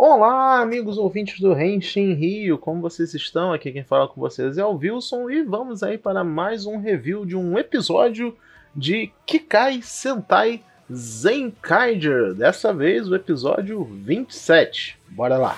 Olá, amigos ouvintes do Renshin Rio, como vocês estão? Aqui quem fala com vocês é o Wilson e vamos aí para mais um review de um episódio de Kikai Sentai Zenkaiger. Dessa vez o episódio 27. Bora lá!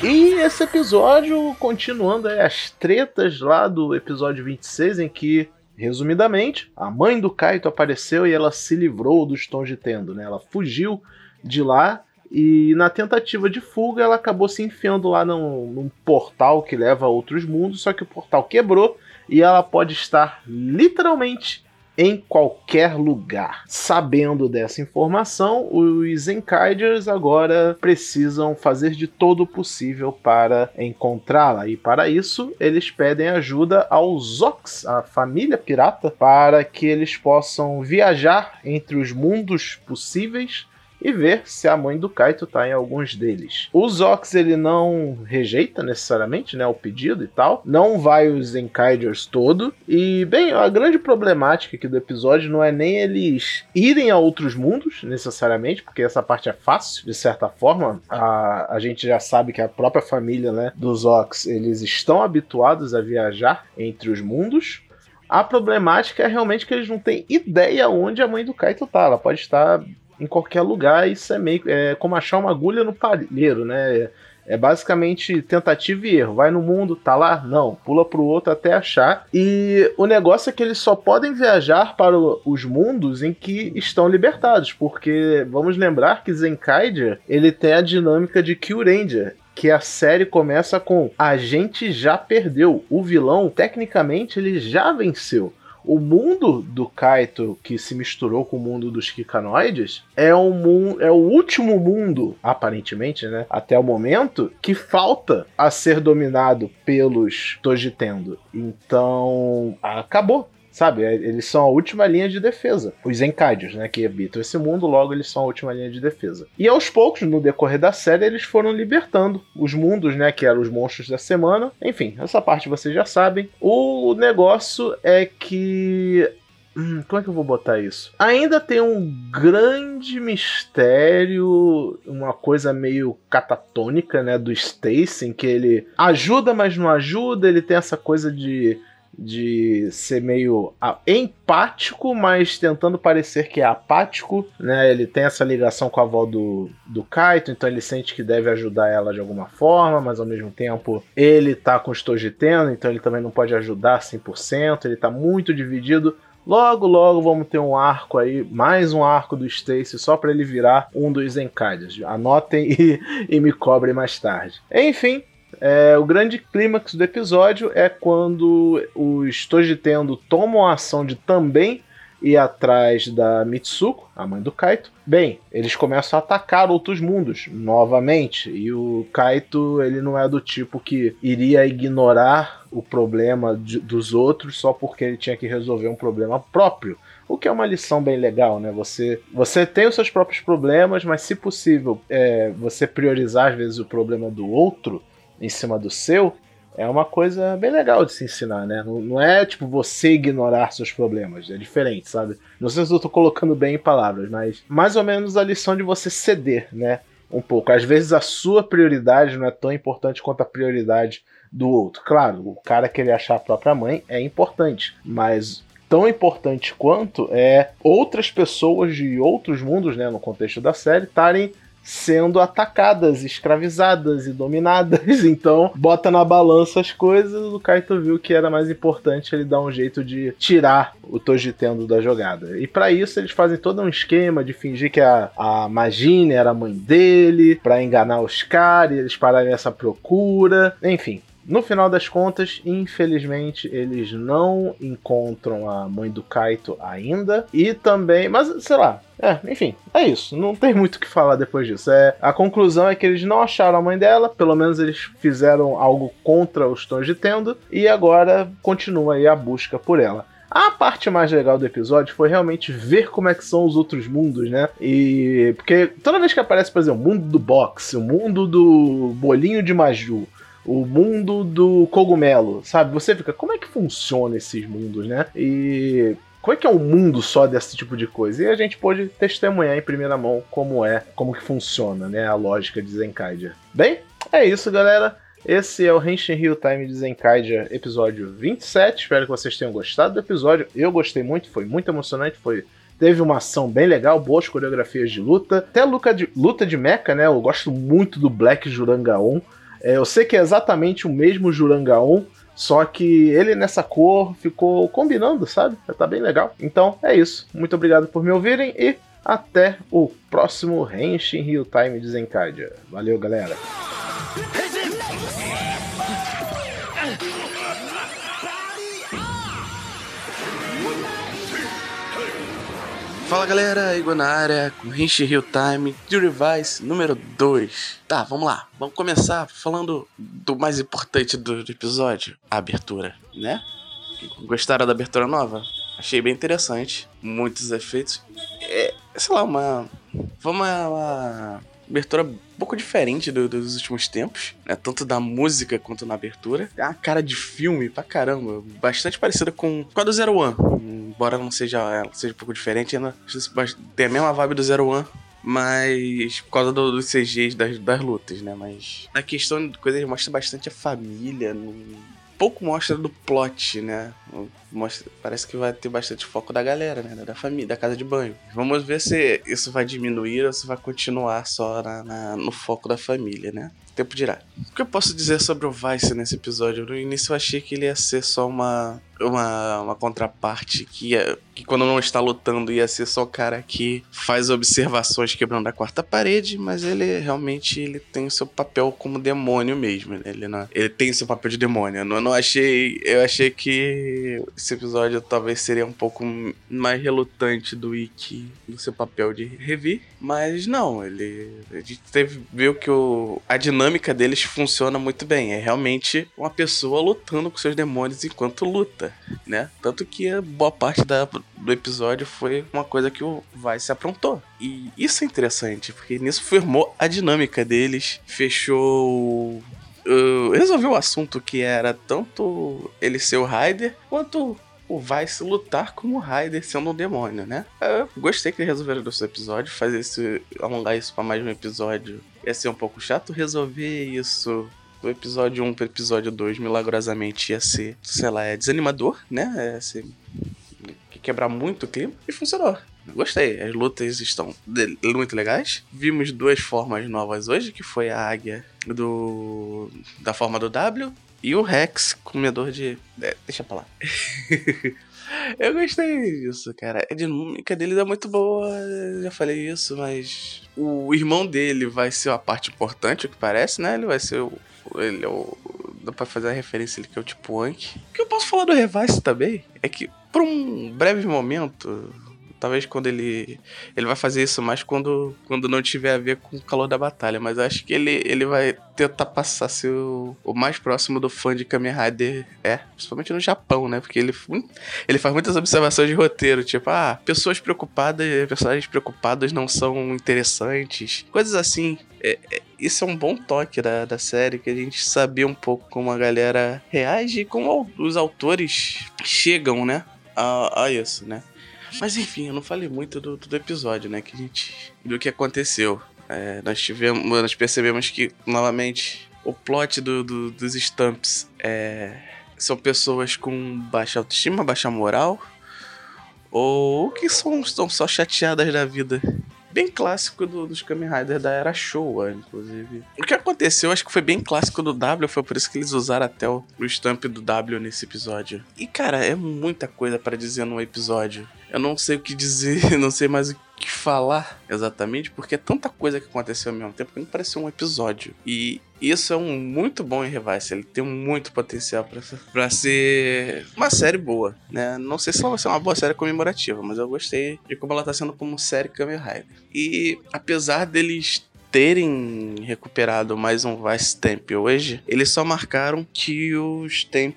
E esse episódio, continuando as tretas lá do episódio 26, em que Resumidamente, a mãe do Kaito apareceu e ela se livrou dos tons de tendo, né? Ela fugiu de lá e na tentativa de fuga ela acabou se enfiando lá num, num portal que leva a outros mundos, só que o portal quebrou e ela pode estar literalmente em qualquer lugar. Sabendo dessa informação, os Enkaiders agora precisam fazer de todo o possível para encontrá-la. E para isso, eles pedem ajuda aos Zox, a família pirata, para que eles possam viajar entre os mundos possíveis e ver se a mãe do Kaito tá em alguns deles. O Zox ele não rejeita necessariamente, né, o pedido e tal, não vai os Enkaiders todo e bem, a grande problemática aqui do episódio não é nem eles irem a outros mundos necessariamente, porque essa parte é fácil de certa forma. A, a gente já sabe que a própria família, né, dos Zox, eles estão habituados a viajar entre os mundos. A problemática é realmente que eles não têm ideia onde a mãe do Kaito tá. Ela pode estar em qualquer lugar. Isso é meio é como achar uma agulha no palheiro, né? É basicamente tentativa e erro. Vai no mundo, tá lá? Não. Pula pro outro até achar. E o negócio é que eles só podem viajar para os mundos em que estão libertados. Porque vamos lembrar que Zenkaiger ele tem a dinâmica de Kyuranger que a série começa com a gente já perdeu. O vilão, tecnicamente, ele já venceu o mundo do Kaito que se misturou com o mundo dos Kikanoides é um é o último mundo, aparentemente, né, até o momento, que falta a ser dominado pelos Tojitendo. Então, acabou sabe? É, eles são a última linha de defesa. Os Encadios, né, que habitam esse mundo, logo eles são a última linha de defesa. E aos poucos, no decorrer da série, eles foram libertando os mundos, né, que eram os monstros da semana. Enfim, essa parte vocês já sabem. O negócio é que Hum, como é que eu vou botar isso? Ainda tem um grande mistério, uma coisa meio catatônica, né, do Stacy, em que ele ajuda, mas não ajuda, ele tem essa coisa de de ser meio empático, mas tentando parecer que é apático, né? Ele tem essa ligação com a avó do, do Kaito, então ele sente que deve ajudar ela de alguma forma, mas ao mesmo tempo ele tá com os Tojitendo, então ele também não pode ajudar 100%, ele tá muito dividido. Logo, logo vamos ter um arco aí, mais um arco do Stacy, só para ele virar um dos Encadias. Anotem e, e me cobrem mais tarde. Enfim, é, o grande clímax do episódio é quando os Tojitendo tomam a ação de também ir atrás da Mitsuko, a mãe do Kaito. Bem, eles começam a atacar outros mundos novamente, e o Kaito ele não é do tipo que iria ignorar o problema de, dos outros só porque ele tinha que resolver um problema próprio. O que é uma lição bem legal, né? Você, você tem os seus próprios problemas, mas se possível, é, você priorizar às vezes o problema do outro em cima do seu, é uma coisa bem legal de se ensinar, né? Não, não, é tipo você ignorar seus problemas, é diferente, sabe? Não sei se eu tô colocando bem em palavras, mas mais ou menos a lição de você ceder, né? Um pouco. Às vezes a sua prioridade não é tão importante quanto a prioridade do outro. Claro, o cara querer achar a própria mãe é importante, mas tão importante quanto é outras pessoas de outros mundos, né, no contexto da série, estarem sendo atacadas, escravizadas e dominadas. Então, bota na balança as coisas. O Kaito viu que era mais importante ele dar um jeito de tirar o Tojitendo da jogada. E para isso, eles fazem todo um esquema de fingir que a, a Magine era a mãe dele, para enganar os caras, eles pararem essa procura. Enfim, no final das contas, infelizmente, eles não encontram a mãe do Kaito ainda. E também. Mas, sei lá. É, enfim, é isso. Não tem muito o que falar depois disso. É, a conclusão é que eles não acharam a mãe dela, pelo menos eles fizeram algo contra os tons de tendo, e agora continua aí a busca por ela. A parte mais legal do episódio foi realmente ver como é que são os outros mundos, né? E porque toda vez que aparece, por exemplo, o mundo do boxe, o mundo do bolinho de Maju, o mundo do cogumelo, sabe? Você fica, como é que funciona esses mundos, né? E como é que é o mundo só desse tipo de coisa? E a gente pôde testemunhar em primeira mão como é, como que funciona, né, a lógica de Zenkaiger. Bem, é isso, galera. Esse é o Henshin Hill Time de Zenkaiger, episódio 27. Espero que vocês tenham gostado do episódio. Eu gostei muito, foi muito emocionante, foi Teve uma ação bem legal, boas coreografias de luta. Até luta de, luta de mecha, né? Eu gosto muito do Black Jurangaon. É, eu sei que é exatamente o mesmo Jurangaon, só que ele nessa cor ficou combinando, sabe? Tá bem legal. Então é isso. Muito obrigado por me ouvirem e até o próximo Henshin Real Time de Zenkaidia. Valeu, galera! Fala galera, Igor na área com Henshin Real Time de Revise número 2. Tá, vamos lá. Vamos começar falando do mais importante do episódio, a abertura, né? Gostaram da abertura nova? Achei bem interessante. Muitos efeitos. É, sei lá, uma. Vamos uma, uma abertura um pouco diferente do, dos últimos tempos, né? Tanto da música quanto na abertura. Tem uma cara de filme pra caramba. Bastante parecida com, com a do Zero One. Embora não seja, ela seja um pouco diferente, ainda tem a mesma vibe do Zero One. Mas por causa do, dos CGs das, das lutas, né? Mas na questão de coisas mostra bastante a família, no, pouco mostra do plot, né? Mostra, parece que vai ter bastante foco da galera, né? Da família, da casa de banho. Vamos ver se isso vai diminuir ou se vai continuar só na, na, no foco da família, né? tempo dirá. O que eu posso dizer sobre o Vice nesse episódio? No início eu achei que ele ia ser só uma uma, uma contraparte que, que quando não está lutando ia ser só o cara que faz observações quebrando a quarta parede, mas ele realmente ele tem o seu papel como demônio mesmo. Ele, não, ele tem o seu papel de demônio. Eu não, não achei. Eu achei que esse episódio talvez seria um pouco mais relutante do Ikki no seu papel de Revi, mas não, ele. A gente teve, viu que o, a dinâmica deles funciona muito bem. É realmente uma pessoa lutando com seus demônios enquanto luta né? Tanto que boa parte da, do episódio foi uma coisa que o Vice aprontou. E isso é interessante, porque nisso formou a dinâmica deles, fechou. Uh, resolveu o assunto que era tanto ele ser o Raider quanto o Vice lutar como o Raider sendo um demônio, né? Eu gostei que resolveram desse episódio, fazer isso, alongar isso para mais um episódio ia ser um pouco chato resolver isso do episódio 1 pro episódio 2, milagrosamente ia ser, sei lá, é desanimador, né? É ser, quebrar muito o clima. E funcionou. Gostei, as lutas estão muito legais. Vimos duas formas novas hoje, que foi a águia do da forma do W e o Rex, comedor de. É, deixa pra lá. Eu gostei disso, cara. A dinâmica dele é muito boa, já falei isso, mas o irmão dele vai ser a parte importante, o que parece, né? Ele vai ser o ele é o. Dá pra fazer a referência ele que é o tipo Anki. O que eu posso falar do Revice também é que, por um breve momento, Talvez quando ele. Ele vai fazer isso mais quando, quando não tiver a ver com o calor da batalha. Mas acho que ele, ele vai tentar passar ser o, o mais próximo do fã de Kamen Rider é. Principalmente no Japão, né? Porque ele, ele faz muitas observações de roteiro. Tipo, ah, pessoas preocupadas, personagens preocupados não são interessantes. Coisas assim. É, é, isso é um bom toque da, da série, que a gente sabia um pouco como a galera reage e como os autores chegam, né? A, a isso, né? Mas enfim, eu não falei muito do, do episódio, né? Que a gente. do que aconteceu. É, nós tivemos. Nós percebemos que, novamente, o plot do, do, dos Stumps é, são pessoas com baixa autoestima, baixa moral. Ou que são, estão só chateadas da vida bem clássico do, dos Kamen Rider da era Showa, inclusive. O que aconteceu, acho que foi bem clássico do W, foi por isso que eles usaram até o, o stamp do W nesse episódio. E cara, é muita coisa para dizer num episódio. Eu não sei o que dizer, não sei mais o que falar exatamente, porque é tanta coisa que aconteceu ao mesmo tempo que não pareceu um episódio. E isso é um muito bom em Revice, ele tem muito potencial para ser uma série boa, né? Não sei se ela vai ser uma boa série comemorativa, mas eu gostei de como ela tá sendo como série Kamen Rider. E apesar deles terem recuperado mais um Vice Stamp hoje, eles só marcaram que o Stamp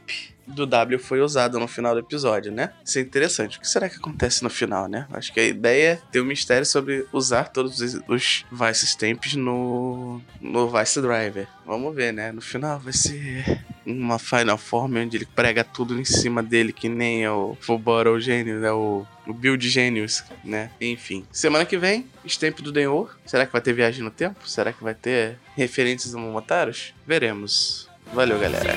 do W foi usada no final do episódio, né? Isso é interessante. O que será que acontece no final, né? Acho que a ideia é ter um mistério sobre usar todos os Vice Stamps no, no Vice Driver. Vamos ver, né? No final vai ser uma Final Form onde ele prega tudo em cima dele, que nem o Full Bottle Gênio, né? O, o Build Genius, né? Enfim. Semana que vem, Stamp do Denor. Será que vai ter viagem no tempo? Será que vai ter referências a Momotaros? Veremos. Valeu, galera.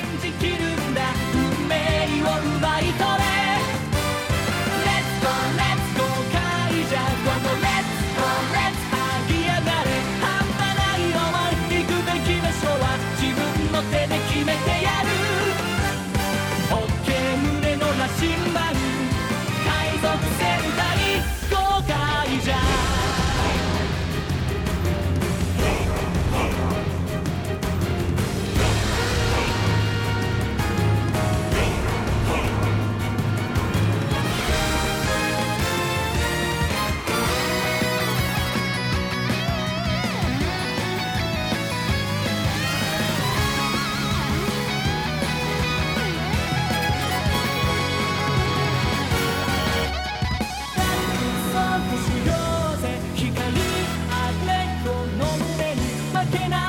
けない